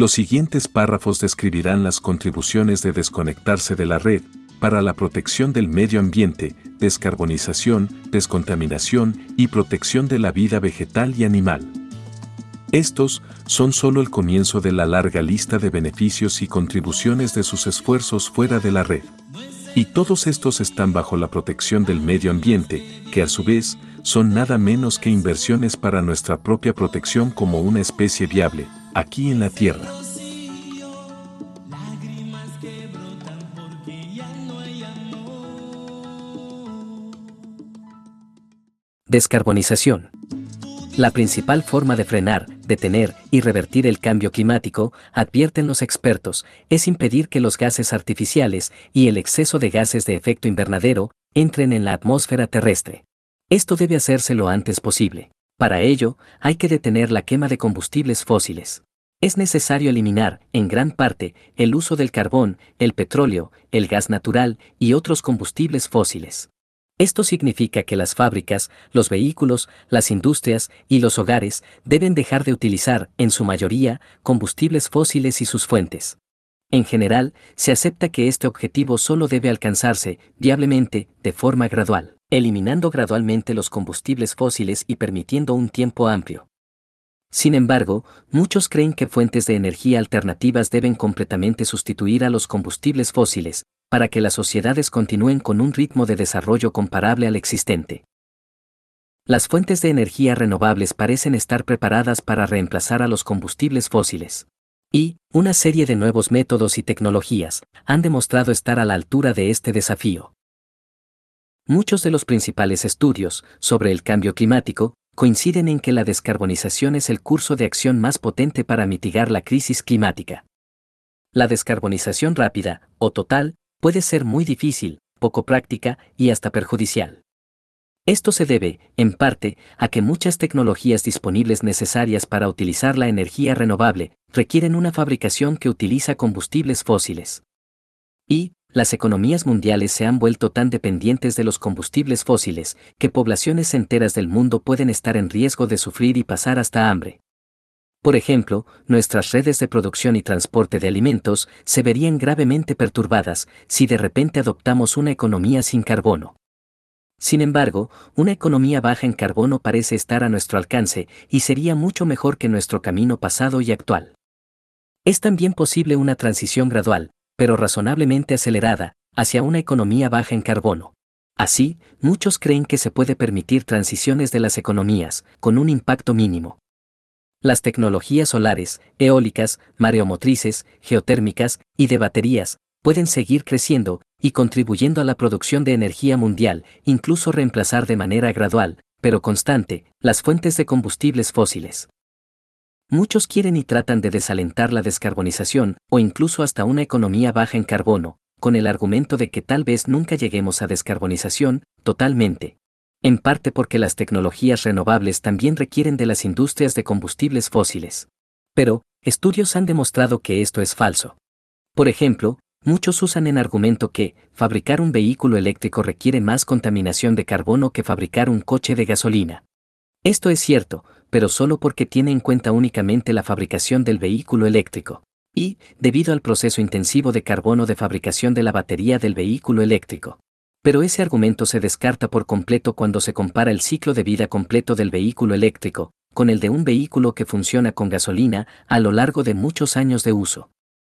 Los siguientes párrafos describirán las contribuciones de desconectarse de la red para la protección del medio ambiente, descarbonización, descontaminación y protección de la vida vegetal y animal. Estos son solo el comienzo de la larga lista de beneficios y contribuciones de sus esfuerzos fuera de la red. Y todos estos están bajo la protección del medio ambiente, que a su vez son nada menos que inversiones para nuestra propia protección como una especie viable, aquí en la Tierra. Descarbonización. La principal forma de frenar, detener y revertir el cambio climático, advierten los expertos, es impedir que los gases artificiales y el exceso de gases de efecto invernadero entren en la atmósfera terrestre. Esto debe hacerse lo antes posible. Para ello, hay que detener la quema de combustibles fósiles. Es necesario eliminar, en gran parte, el uso del carbón, el petróleo, el gas natural y otros combustibles fósiles. Esto significa que las fábricas, los vehículos, las industrias y los hogares deben dejar de utilizar, en su mayoría, combustibles fósiles y sus fuentes. En general, se acepta que este objetivo solo debe alcanzarse, viablemente, de forma gradual, eliminando gradualmente los combustibles fósiles y permitiendo un tiempo amplio. Sin embargo, muchos creen que fuentes de energía alternativas deben completamente sustituir a los combustibles fósiles, para que las sociedades continúen con un ritmo de desarrollo comparable al existente. Las fuentes de energía renovables parecen estar preparadas para reemplazar a los combustibles fósiles. Y, una serie de nuevos métodos y tecnologías han demostrado estar a la altura de este desafío. Muchos de los principales estudios sobre el cambio climático coinciden en que la descarbonización es el curso de acción más potente para mitigar la crisis climática. La descarbonización rápida, o total, puede ser muy difícil, poco práctica y hasta perjudicial. Esto se debe, en parte, a que muchas tecnologías disponibles necesarias para utilizar la energía renovable requieren una fabricación que utiliza combustibles fósiles. Y, las economías mundiales se han vuelto tan dependientes de los combustibles fósiles que poblaciones enteras del mundo pueden estar en riesgo de sufrir y pasar hasta hambre. Por ejemplo, nuestras redes de producción y transporte de alimentos se verían gravemente perturbadas si de repente adoptamos una economía sin carbono. Sin embargo, una economía baja en carbono parece estar a nuestro alcance y sería mucho mejor que nuestro camino pasado y actual. Es también posible una transición gradual, pero razonablemente acelerada, hacia una economía baja en carbono. Así, muchos creen que se puede permitir transiciones de las economías, con un impacto mínimo. Las tecnologías solares, eólicas, mareomotrices, geotérmicas y de baterías pueden seguir creciendo y contribuyendo a la producción de energía mundial, incluso reemplazar de manera gradual, pero constante, las fuentes de combustibles fósiles. Muchos quieren y tratan de desalentar la descarbonización o incluso hasta una economía baja en carbono, con el argumento de que tal vez nunca lleguemos a descarbonización totalmente, en parte porque las tecnologías renovables también requieren de las industrias de combustibles fósiles. Pero, estudios han demostrado que esto es falso. Por ejemplo, muchos usan en argumento que fabricar un vehículo eléctrico requiere más contaminación de carbono que fabricar un coche de gasolina. Esto es cierto, pero solo porque tiene en cuenta únicamente la fabricación del vehículo eléctrico. Y, debido al proceso intensivo de carbono de fabricación de la batería del vehículo eléctrico. Pero ese argumento se descarta por completo cuando se compara el ciclo de vida completo del vehículo eléctrico, con el de un vehículo que funciona con gasolina a lo largo de muchos años de uso.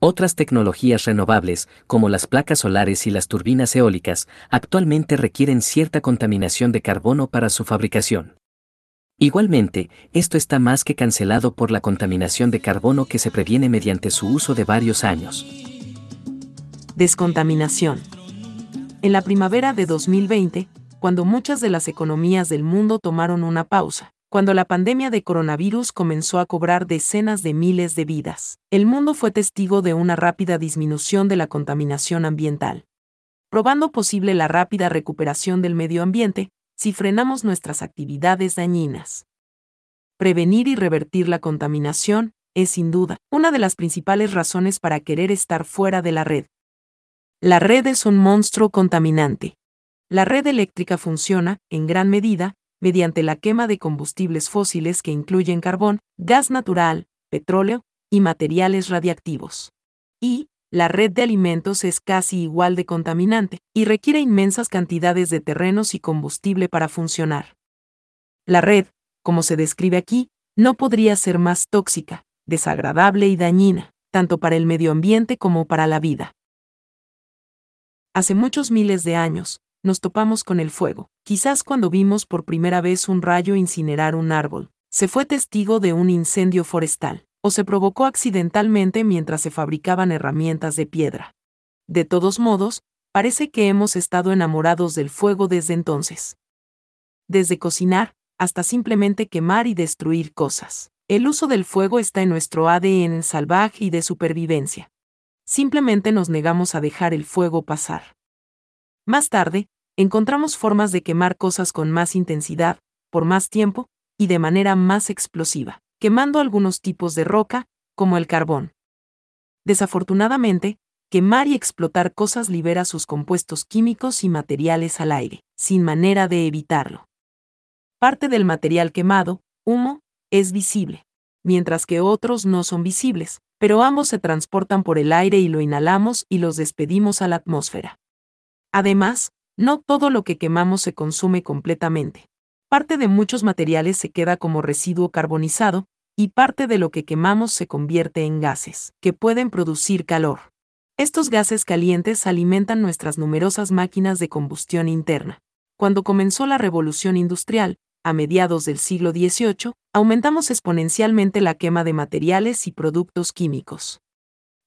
Otras tecnologías renovables, como las placas solares y las turbinas eólicas, actualmente requieren cierta contaminación de carbono para su fabricación. Igualmente, esto está más que cancelado por la contaminación de carbono que se previene mediante su uso de varios años. Descontaminación en la primavera de 2020, cuando muchas de las economías del mundo tomaron una pausa, cuando la pandemia de coronavirus comenzó a cobrar decenas de miles de vidas, el mundo fue testigo de una rápida disminución de la contaminación ambiental, probando posible la rápida recuperación del medio ambiente si frenamos nuestras actividades dañinas. Prevenir y revertir la contaminación es sin duda una de las principales razones para querer estar fuera de la red, la red es un monstruo contaminante. La red eléctrica funciona, en gran medida, mediante la quema de combustibles fósiles que incluyen carbón, gas natural, petróleo y materiales radiactivos. Y, la red de alimentos es casi igual de contaminante y requiere inmensas cantidades de terrenos y combustible para funcionar. La red, como se describe aquí, no podría ser más tóxica, desagradable y dañina, tanto para el medio ambiente como para la vida. Hace muchos miles de años, nos topamos con el fuego. Quizás cuando vimos por primera vez un rayo incinerar un árbol, se fue testigo de un incendio forestal, o se provocó accidentalmente mientras se fabricaban herramientas de piedra. De todos modos, parece que hemos estado enamorados del fuego desde entonces. Desde cocinar, hasta simplemente quemar y destruir cosas. El uso del fuego está en nuestro ADN salvaje y de supervivencia. Simplemente nos negamos a dejar el fuego pasar. Más tarde, encontramos formas de quemar cosas con más intensidad, por más tiempo, y de manera más explosiva, quemando algunos tipos de roca, como el carbón. Desafortunadamente, quemar y explotar cosas libera sus compuestos químicos y materiales al aire, sin manera de evitarlo. Parte del material quemado, humo, es visible, mientras que otros no son visibles, pero ambos se transportan por el aire y lo inhalamos y los despedimos a la atmósfera. Además, no todo lo que quemamos se consume completamente. Parte de muchos materiales se queda como residuo carbonizado, y parte de lo que quemamos se convierte en gases, que pueden producir calor. Estos gases calientes alimentan nuestras numerosas máquinas de combustión interna. Cuando comenzó la revolución industrial, a mediados del siglo XVIII, aumentamos exponencialmente la quema de materiales y productos químicos.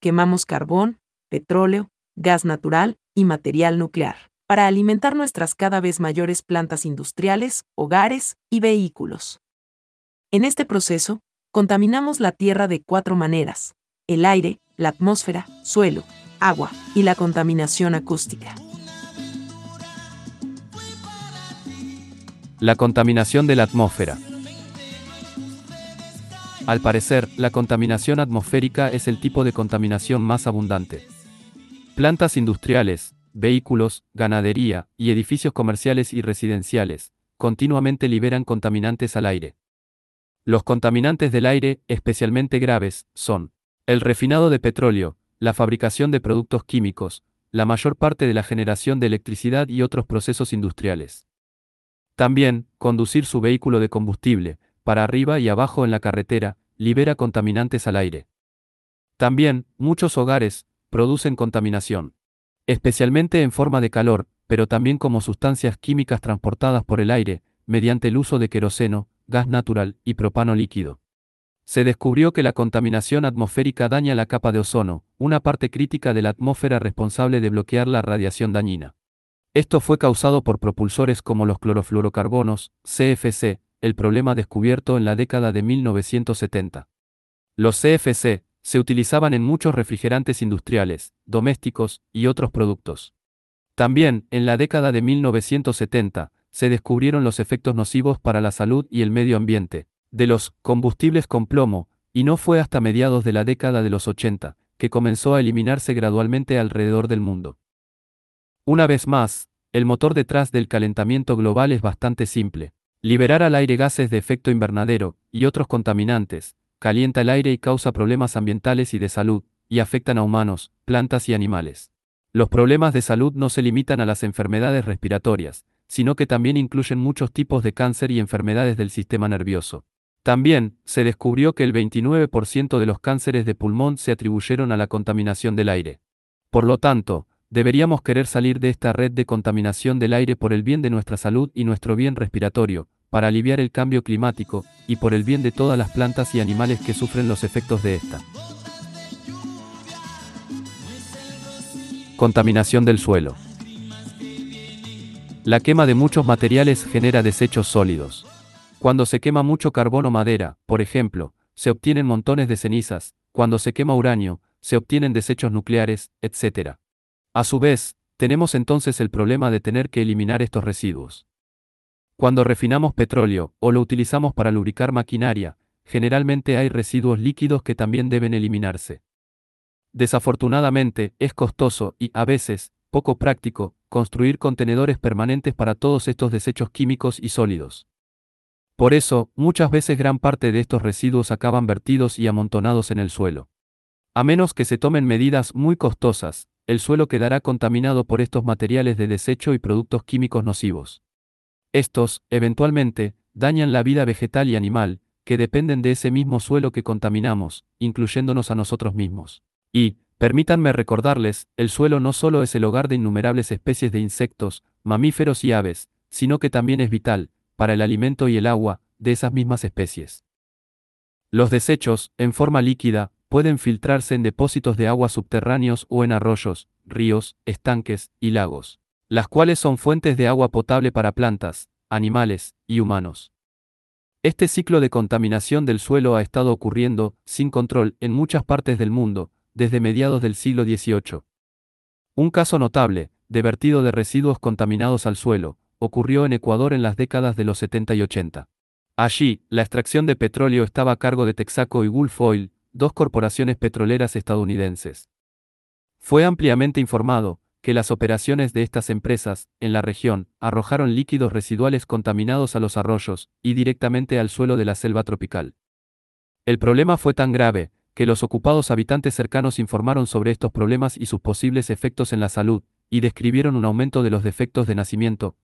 Quemamos carbón, petróleo, gas natural y material nuclear para alimentar nuestras cada vez mayores plantas industriales, hogares y vehículos. En este proceso, contaminamos la Tierra de cuatro maneras, el aire, la atmósfera, suelo, agua y la contaminación acústica. La contaminación de la atmósfera. Al parecer, la contaminación atmosférica es el tipo de contaminación más abundante. Plantas industriales, vehículos, ganadería y edificios comerciales y residenciales, continuamente liberan contaminantes al aire. Los contaminantes del aire, especialmente graves, son el refinado de petróleo, la fabricación de productos químicos, la mayor parte de la generación de electricidad y otros procesos industriales. También, conducir su vehículo de combustible, para arriba y abajo en la carretera, libera contaminantes al aire. También, muchos hogares, producen contaminación especialmente en forma de calor, pero también como sustancias químicas transportadas por el aire, mediante el uso de queroseno, gas natural y propano líquido. Se descubrió que la contaminación atmosférica daña la capa de ozono, una parte crítica de la atmósfera responsable de bloquear la radiación dañina. Esto fue causado por propulsores como los clorofluorocarbonos, CFC, el problema descubierto en la década de 1970. Los CFC, se utilizaban en muchos refrigerantes industriales, domésticos y otros productos. También, en la década de 1970, se descubrieron los efectos nocivos para la salud y el medio ambiente, de los combustibles con plomo, y no fue hasta mediados de la década de los 80, que comenzó a eliminarse gradualmente alrededor del mundo. Una vez más, el motor detrás del calentamiento global es bastante simple. Liberar al aire gases de efecto invernadero y otros contaminantes, calienta el aire y causa problemas ambientales y de salud, y afectan a humanos, plantas y animales. Los problemas de salud no se limitan a las enfermedades respiratorias, sino que también incluyen muchos tipos de cáncer y enfermedades del sistema nervioso. También, se descubrió que el 29% de los cánceres de pulmón se atribuyeron a la contaminación del aire. Por lo tanto, deberíamos querer salir de esta red de contaminación del aire por el bien de nuestra salud y nuestro bien respiratorio, para aliviar el cambio climático, y por el bien de todas las plantas y animales que sufren los efectos de esta. Contaminación del suelo. La quema de muchos materiales genera desechos sólidos. Cuando se quema mucho carbón o madera, por ejemplo, se obtienen montones de cenizas, cuando se quema uranio, se obtienen desechos nucleares, etc. A su vez, tenemos entonces el problema de tener que eliminar estos residuos. Cuando refinamos petróleo o lo utilizamos para lubricar maquinaria, generalmente hay residuos líquidos que también deben eliminarse. Desafortunadamente, es costoso y, a veces, poco práctico, construir contenedores permanentes para todos estos desechos químicos y sólidos. Por eso, muchas veces gran parte de estos residuos acaban vertidos y amontonados en el suelo. A menos que se tomen medidas muy costosas, el suelo quedará contaminado por estos materiales de desecho y productos químicos nocivos. Estos, eventualmente, dañan la vida vegetal y animal, que dependen de ese mismo suelo que contaminamos, incluyéndonos a nosotros mismos. Y, permítanme recordarles, el suelo no solo es el hogar de innumerables especies de insectos, mamíferos y aves, sino que también es vital, para el alimento y el agua, de esas mismas especies. Los desechos, en forma líquida, pueden filtrarse en depósitos de agua subterráneos o en arroyos, ríos, estanques y lagos, las cuales son fuentes de agua potable para plantas, animales y humanos. Este ciclo de contaminación del suelo ha estado ocurriendo, sin control, en muchas partes del mundo, desde mediados del siglo XVIII. Un caso notable, de vertido de residuos contaminados al suelo, ocurrió en Ecuador en las décadas de los 70 y 80. Allí, la extracción de petróleo estaba a cargo de Texaco y Gulf Oil, dos corporaciones petroleras estadounidenses. Fue ampliamente informado que las operaciones de estas empresas, en la región, arrojaron líquidos residuales contaminados a los arroyos y directamente al suelo de la selva tropical. El problema fue tan grave, que los ocupados habitantes cercanos informaron sobre estos problemas y sus posibles efectos en la salud, y describieron un aumento de los defectos de nacimiento.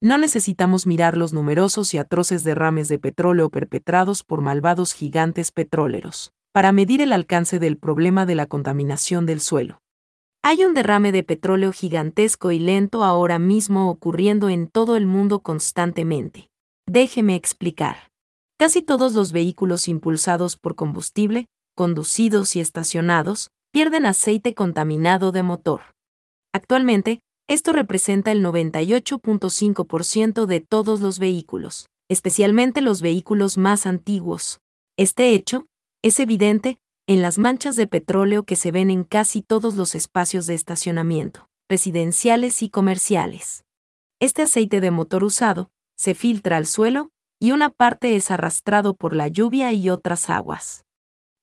No necesitamos mirar los numerosos y atroces derrames de petróleo perpetrados por malvados gigantes petroleros para medir el alcance del problema de la contaminación del suelo. Hay un derrame de petróleo gigantesco y lento ahora mismo ocurriendo en todo el mundo constantemente. Déjeme explicar. Casi todos los vehículos impulsados por combustible, conducidos y estacionados, pierden aceite contaminado de motor. Actualmente, esto representa el 98.5% de todos los vehículos, especialmente los vehículos más antiguos. Este hecho, es evidente en las manchas de petróleo que se ven en casi todos los espacios de estacionamiento, residenciales y comerciales. Este aceite de motor usado se filtra al suelo y una parte es arrastrado por la lluvia y otras aguas.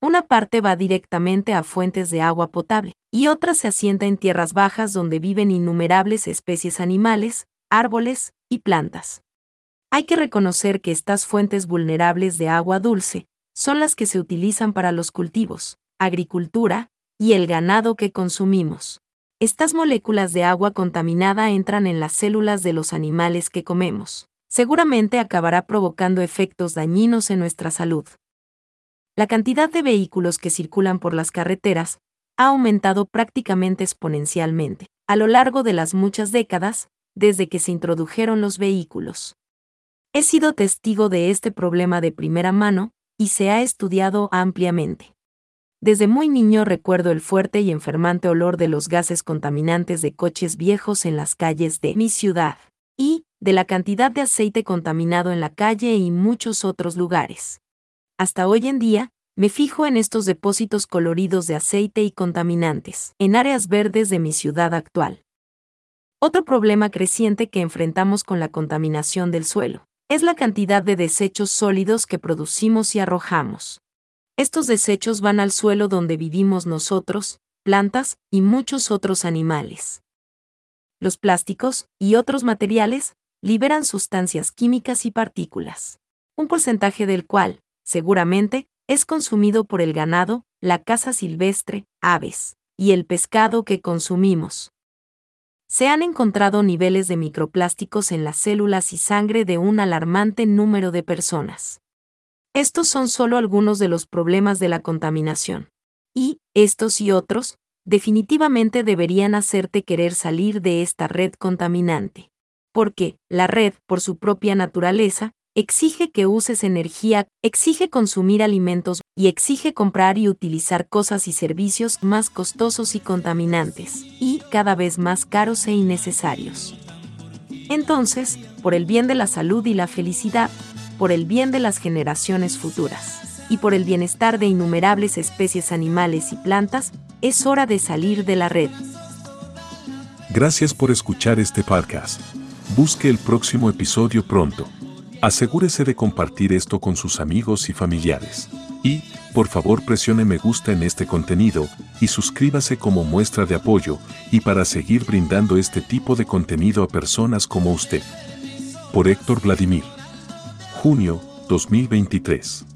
Una parte va directamente a fuentes de agua potable y otra se asienta en tierras bajas donde viven innumerables especies animales, árboles y plantas. Hay que reconocer que estas fuentes vulnerables de agua dulce son las que se utilizan para los cultivos, agricultura y el ganado que consumimos. Estas moléculas de agua contaminada entran en las células de los animales que comemos. Seguramente acabará provocando efectos dañinos en nuestra salud. La cantidad de vehículos que circulan por las carreteras ha aumentado prácticamente exponencialmente a lo largo de las muchas décadas desde que se introdujeron los vehículos. He sido testigo de este problema de primera mano y se ha estudiado ampliamente. Desde muy niño recuerdo el fuerte y enfermante olor de los gases contaminantes de coches viejos en las calles de mi ciudad, y de la cantidad de aceite contaminado en la calle y muchos otros lugares. Hasta hoy en día, me fijo en estos depósitos coloridos de aceite y contaminantes, en áreas verdes de mi ciudad actual. Otro problema creciente que enfrentamos con la contaminación del suelo es la cantidad de desechos sólidos que producimos y arrojamos. Estos desechos van al suelo donde vivimos nosotros, plantas y muchos otros animales. Los plásticos y otros materiales liberan sustancias químicas y partículas, un porcentaje del cual, seguramente, es consumido por el ganado, la caza silvestre, aves, y el pescado que consumimos se han encontrado niveles de microplásticos en las células y sangre de un alarmante número de personas. Estos son solo algunos de los problemas de la contaminación. Y, estos y otros, definitivamente deberían hacerte querer salir de esta red contaminante. Porque, la red, por su propia naturaleza, exige que uses energía, exige consumir alimentos y exige comprar y utilizar cosas y servicios más costosos y contaminantes, y cada vez más caros e innecesarios. Entonces, por el bien de la salud y la felicidad, por el bien de las generaciones futuras, y por el bienestar de innumerables especies animales y plantas, es hora de salir de la red. Gracias por escuchar este podcast. Busque el próximo episodio pronto. Asegúrese de compartir esto con sus amigos y familiares. Y, por favor presione me gusta en este contenido y suscríbase como muestra de apoyo y para seguir brindando este tipo de contenido a personas como usted. Por Héctor Vladimir. Junio 2023.